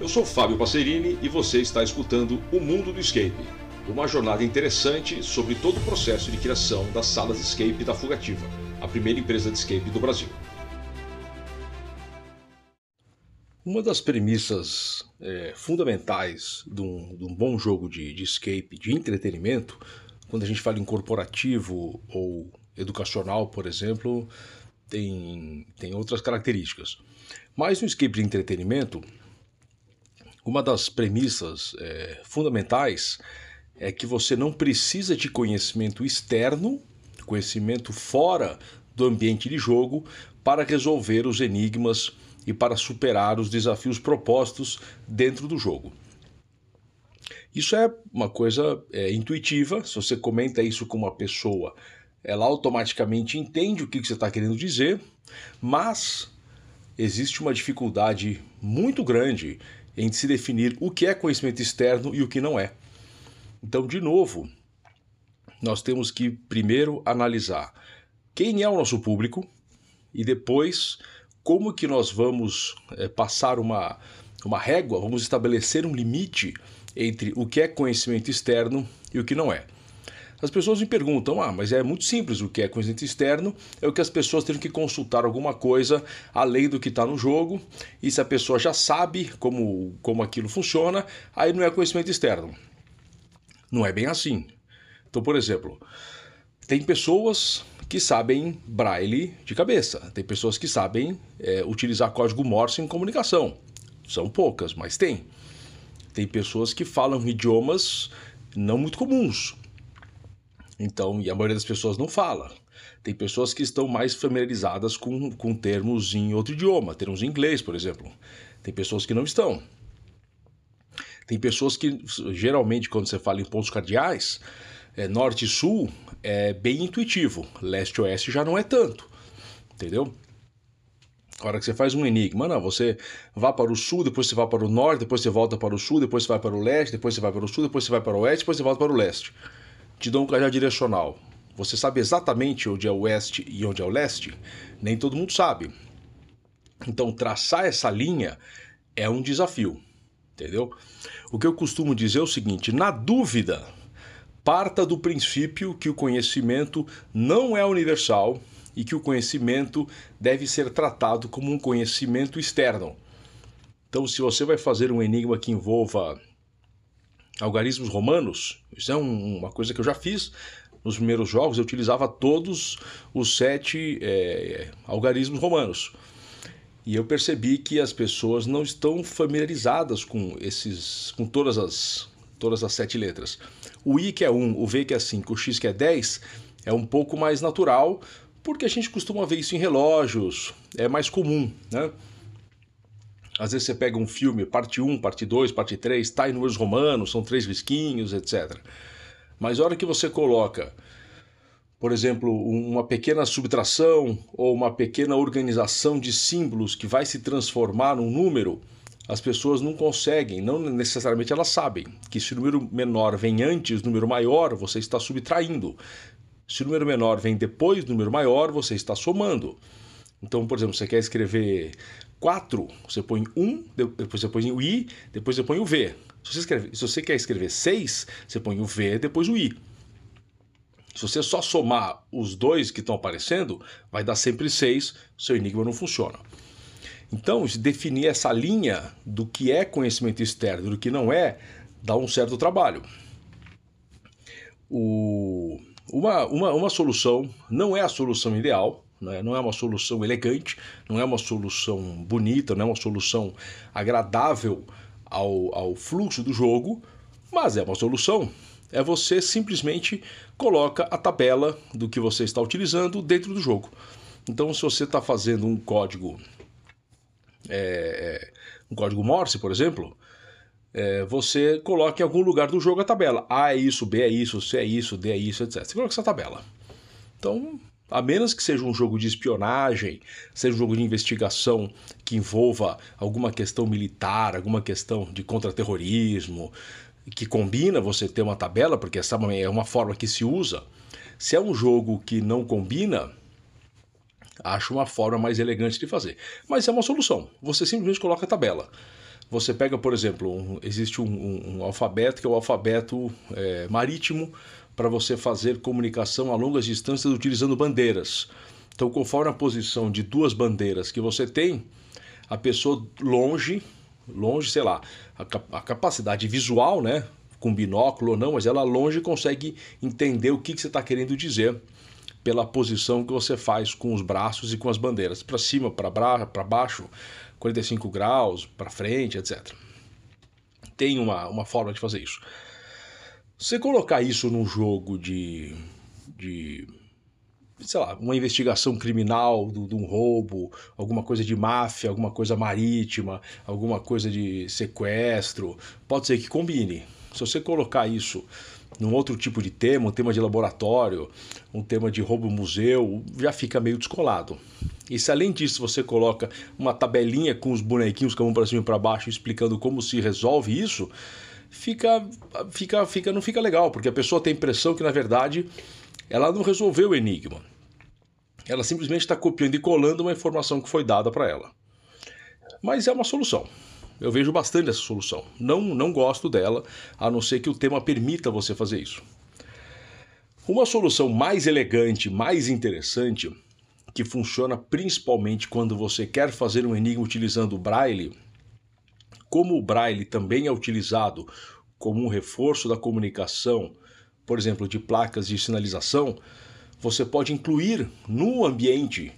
Eu sou Fábio Passerini e você está escutando O Mundo do Escape, uma jornada interessante sobre todo o processo de criação das salas escape da Fugativa, a primeira empresa de escape do Brasil. Uma das premissas é, fundamentais de um, de um, bom jogo de, de escape, de entretenimento, quando a gente fala em corporativo ou educacional, por exemplo, tem, tem outras características. Mas no escape de entretenimento, uma das premissas é, fundamentais é que você não precisa de conhecimento externo, conhecimento fora do ambiente de jogo, para resolver os enigmas e para superar os desafios propostos dentro do jogo. Isso é uma coisa é, intuitiva. Se você comenta isso com uma pessoa, ela automaticamente entende o que você está querendo dizer, mas existe uma dificuldade muito grande em se definir o que é conhecimento externo e o que não é. Então, de novo, nós temos que primeiro analisar quem é o nosso público e depois como que nós vamos é, passar uma, uma régua, vamos estabelecer um limite entre o que é conhecimento externo e o que não é. As pessoas me perguntam: ah, mas é muito simples o que é conhecimento externo, é o que as pessoas têm que consultar alguma coisa além do que está no jogo, e se a pessoa já sabe como, como aquilo funciona, aí não é conhecimento externo. Não é bem assim. Então, por exemplo, tem pessoas que sabem braille de cabeça, tem pessoas que sabem é, utilizar código Morse em comunicação. São poucas, mas tem. Tem pessoas que falam idiomas não muito comuns, então, e a maioria das pessoas não fala. Tem pessoas que estão mais familiarizadas com, com termos em outro idioma, termos em inglês, por exemplo. Tem pessoas que não estão. Tem pessoas que, geralmente, quando você fala em pontos cardeais, é, norte e sul é bem intuitivo, leste e oeste já não é tanto, entendeu? A hora que você faz um enigma, não, você vá para o sul, depois você vai para o norte, depois você volta para o sul, depois você vai para o leste, depois você vai para o sul, depois você vai para o oeste, depois você volta para o leste te dou um cajado direcional. Você sabe exatamente onde é o oeste e onde é o leste? Nem todo mundo sabe. Então, traçar essa linha é um desafio, entendeu? O que eu costumo dizer é o seguinte: na dúvida, parta do princípio que o conhecimento não é universal e que o conhecimento deve ser tratado como um conhecimento externo. Então, se você vai fazer um enigma que envolva algarismos romanos. Isso é um, uma coisa que eu já fiz nos primeiros jogos. Eu utilizava todos os sete é, algarismos romanos. E eu percebi que as pessoas não estão familiarizadas com esses, com todas as, todas as sete letras. O I que é 1, o V que é 5, o X que é 10 é um pouco mais natural, porque a gente costuma ver isso em relógios, é mais comum, né? Às vezes você pega um filme, parte 1, parte 2, parte 3, está em números romanos, são três risquinhos, etc. Mas a hora que você coloca, por exemplo, uma pequena subtração ou uma pequena organização de símbolos que vai se transformar num número, as pessoas não conseguem, não necessariamente elas sabem, que se o número menor vem antes do número maior, você está subtraindo. Se o número menor vem depois do número maior, você está somando. Então, por exemplo, você quer escrever 4, você põe 1, depois você põe o I, depois você põe o V. Se você, escreve, se você quer escrever 6, você põe o V, depois o I. Se você só somar os dois que estão aparecendo, vai dar sempre 6, seu enigma não funciona. Então, definir essa linha do que é conhecimento externo e do que não é, dá um certo trabalho. O, uma, uma, uma solução não é a solução ideal? Não é uma solução elegante, não é uma solução bonita, não é uma solução agradável ao, ao fluxo do jogo, mas é uma solução. É você simplesmente coloca a tabela do que você está utilizando dentro do jogo. Então, se você está fazendo um código, é, um código Morse, por exemplo, é, você coloca em algum lugar do jogo a tabela. A é isso, B é isso, C é isso, D é isso, etc. Você coloca essa tabela. Então, a menos que seja um jogo de espionagem, seja um jogo de investigação que envolva alguma questão militar, alguma questão de contra-terrorismo, que combina você ter uma tabela, porque essa é uma forma que se usa. Se é um jogo que não combina, acho uma forma mais elegante de fazer. Mas é uma solução. Você simplesmente coloca a tabela. Você pega, por exemplo, um, existe um, um, um, alfabeto que é o alfabeto é, marítimo para você fazer comunicação a longas distâncias utilizando bandeiras. Então, conforme a posição de duas bandeiras que você tem, a pessoa longe, longe, sei lá, a, a capacidade visual, né, com binóculo ou não, mas ela longe consegue entender o que, que você está querendo dizer pela posição que você faz com os braços e com as bandeiras, para cima, para baixo, 45 graus, para frente, etc. Tem uma, uma forma de fazer isso. Você colocar isso num jogo de, de sei lá, uma investigação criminal de um roubo, alguma coisa de máfia, alguma coisa marítima, alguma coisa de sequestro, pode ser que combine. Se você colocar isso num outro tipo de tema, um tema de laboratório, um tema de roubo museu, já fica meio descolado. E se além disso você coloca uma tabelinha com os bonequinhos que vão para cima e para baixo explicando como se resolve isso, fica, fica, fica, não fica legal, porque a pessoa tem a impressão que na verdade ela não resolveu o enigma. Ela simplesmente está copiando e colando uma informação que foi dada para ela. Mas é uma solução. Eu vejo bastante essa solução. Não, não gosto dela, a não ser que o tema permita você fazer isso. Uma solução mais elegante, mais interessante, que funciona principalmente quando você quer fazer um enigma utilizando o braille, como o braille também é utilizado como um reforço da comunicação, por exemplo, de placas de sinalização, você pode incluir no ambiente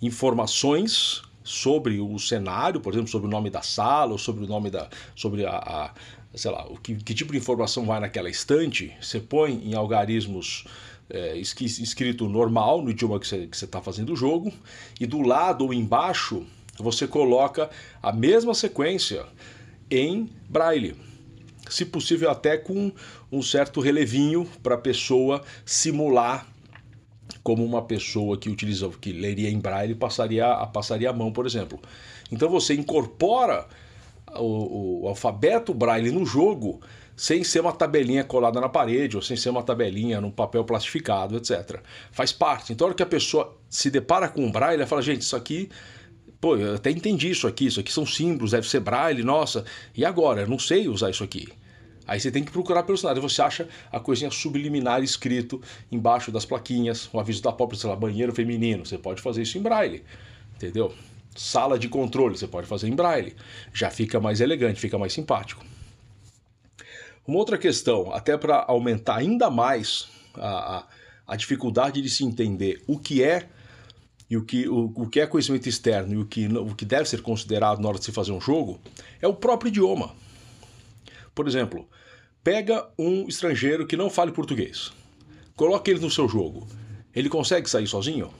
informações sobre o cenário, por exemplo, sobre o nome da sala, ou sobre o nome da. sobre a. a sei lá, o que, que, tipo de informação vai naquela estante, você põe em algarismos é, escrito normal, no idioma que você está fazendo o jogo, e do lado ou embaixo você coloca a mesma sequência em braille. Se possível, até com um certo relevinho para a pessoa simular como uma pessoa que utiliza, que leria em braille passaria, passaria a mão, por exemplo. Então você incorpora o, o, alfabeto braille no jogo sem ser uma tabelinha colada na parede ou sem ser uma tabelinha no papel plastificado, etc. Faz parte. Então, a hora que a pessoa se depara com o braille, ela fala: gente, isso aqui. Pô, eu até entendi isso aqui, isso aqui são símbolos, deve ser braille, nossa. E agora? Eu não sei usar isso aqui. Aí você tem que procurar pelo cenário. Você acha a coisinha subliminar escrito embaixo das plaquinhas, o aviso da própria, sei lá, banheiro feminino. Você pode fazer isso em braille, entendeu? Sala de controle, você pode fazer em braille. Já fica mais elegante, fica mais simpático. Uma outra questão, até para aumentar ainda mais a, a, a, dificuldade de se entender o que é e o que, o, o que é conhecimento externo e o que, o que deve ser considerado na hora de se fazer um jogo, é o próprio idioma. Por exemplo, Pega um estrangeiro que não fale português. Coloque ele no seu jogo. Ele consegue sair sozinho?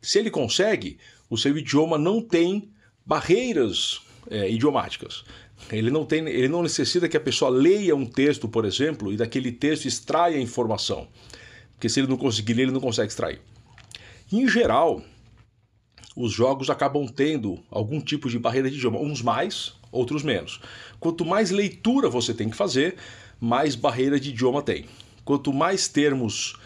Se ele consegue, o seu idioma não tem barreiras é, idiomáticas. Ele não, tem, ele não necessita que a pessoa leia um texto, por exemplo, e daquele texto extraia informação. Porque se ele não conseguir ler, ele não consegue extrair. Em geral, os jogos acabam tendo algum tipo de barreira de idioma, uns mais, outros menos. Quanto mais leitura você tem que fazer, mais barreira de idioma tem. Quanto mais termos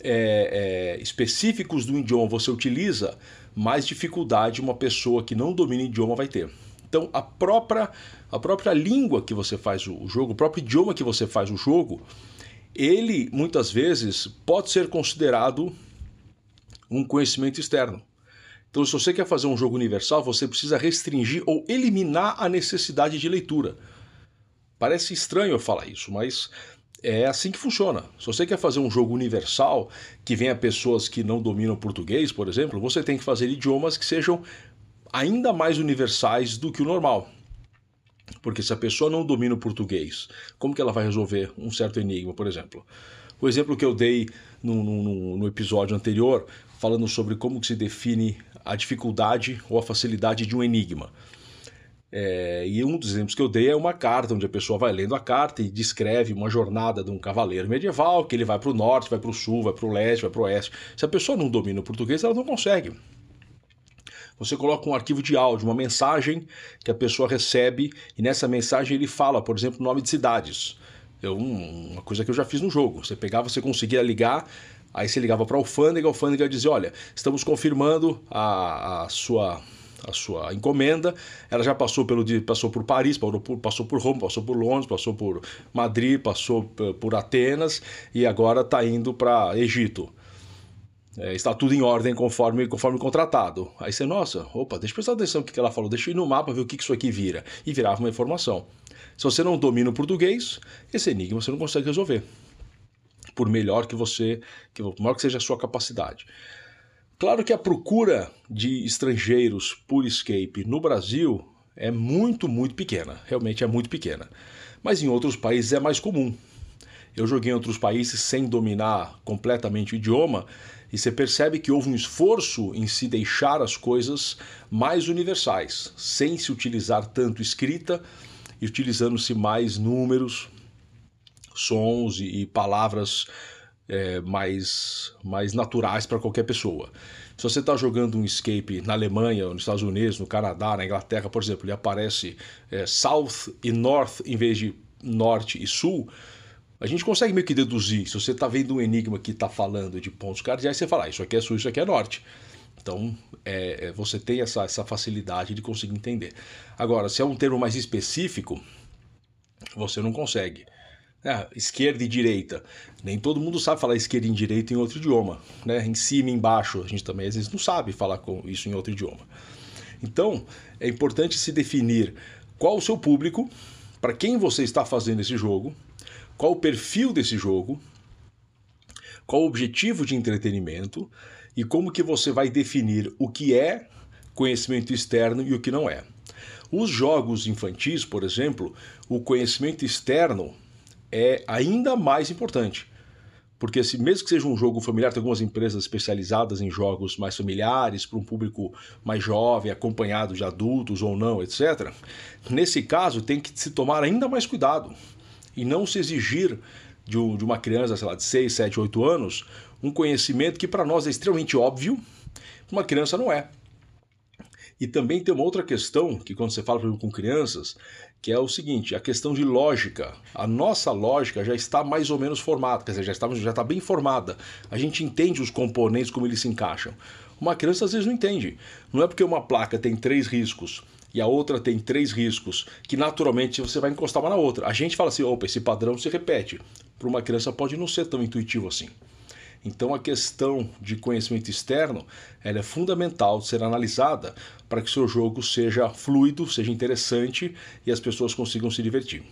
é, é, específicos do idioma você utiliza, mais dificuldade uma pessoa que não domina o idioma vai ter. Então, a própria, a própria língua que você faz o jogo, o próprio idioma que você faz o jogo, ele muitas vezes pode ser considerado um conhecimento externo. Então, se você quer fazer um jogo universal, você precisa restringir ou eliminar a necessidade de leitura. Parece estranho eu falar isso, mas é assim que funciona. Se você quer fazer um jogo universal que venha pessoas que não dominam português, por exemplo, você tem que fazer idiomas que sejam ainda mais universais do que o normal. Porque se a pessoa não domina o português, como que ela vai resolver um certo enigma, por exemplo? O exemplo que eu dei no, no, no episódio anterior, falando sobre como se define a dificuldade ou a facilidade de um enigma. É, e um dos exemplos que eu dei é uma carta, onde a pessoa vai lendo a carta e descreve uma jornada de um cavaleiro medieval, que ele vai para o norte, vai para o sul, vai para o leste, vai para o oeste. Se a pessoa não domina o português, ela não consegue. Você coloca um arquivo de áudio, uma mensagem que a pessoa recebe, e nessa mensagem ele fala, por exemplo, nome de cidades. Eu, uma coisa que eu já fiz no jogo. Você pegava, você conseguia ligar Aí você ligava para a alfândega, a alfândega dizia: Olha, estamos confirmando a, a, sua, a sua encomenda, ela já passou pelo passou por Paris, passou por Roma, passou por Londres, passou por Madrid, passou por Atenas e agora está indo para Egito. É, está tudo em ordem conforme, conforme contratado. Aí você, nossa, opa, deixa eu prestar atenção no que ela falou, deixa eu ir no mapa ver o que isso aqui vira. E virava uma informação. Se você não domina o português, esse enigma você não consegue resolver. Por melhor que você, que maior que seja a sua capacidade. Claro que a procura de estrangeiros por escape no Brasil é muito, muito pequena. Realmente é muito pequena. Mas em outros países é mais comum. Eu joguei em outros países sem dominar completamente o idioma e você percebe que houve um esforço em se deixar as coisas mais universais, sem se utilizar tanto escrita e utilizando-se mais números, sons e, e palavras é, mais, mais naturais para qualquer pessoa. Se você está jogando um escape na Alemanha, nos Estados Unidos, no Canadá, na Inglaterra, por exemplo, ele aparece é, South e North em vez de Norte e Sul, a gente consegue meio que deduzir. Se você está vendo um enigma que está falando de pontos cardeais, você fala, ah, isso aqui é sul, isso aqui é norte. Então, é, é, você tem essa, essa facilidade de conseguir entender. Agora, se é um termo mais específico, você não consegue. É, esquerda e direita. Nem todo mundo sabe falar esquerda e direita em outro idioma. Né? Em cima e embaixo, a gente também às vezes não sabe falar isso em outro idioma. Então, é importante se definir qual o seu público, para quem você está fazendo esse jogo, qual o perfil desse jogo, qual o objetivo de entretenimento e como que você vai definir o que é conhecimento externo e o que não é. Os jogos infantis, por exemplo, o conhecimento externo é ainda mais importante. Porque se mesmo que seja um jogo familiar, tem algumas empresas especializadas em jogos mais familiares, para um público mais jovem, acompanhado de adultos ou não, etc. Nesse caso, tem que se tomar ainda mais cuidado e não se exigir de, uma criança, sei lá, de 6, 7, 8 anos, um conhecimento que para nós é extremamente óbvio, uma criança não é. E também tem uma outra questão que quando você fala com crianças, que é o seguinte, a questão de lógica. A nossa lógica já está mais ou menos formada, quer dizer, já está, já está bem formada. A gente entende os componentes, como eles se encaixam. Uma criança às vezes não entende. Não é porque uma placa tem três riscos e a outra tem três riscos, que naturalmente você vai encostar uma na outra. A gente fala assim, opa, esse padrão se repete. Para uma criança pode não ser tão intuitivo assim. Então a questão de conhecimento externo ela é fundamental de ser analisada para que seu jogo seja fluido, seja interessante e as pessoas consigam se divertir.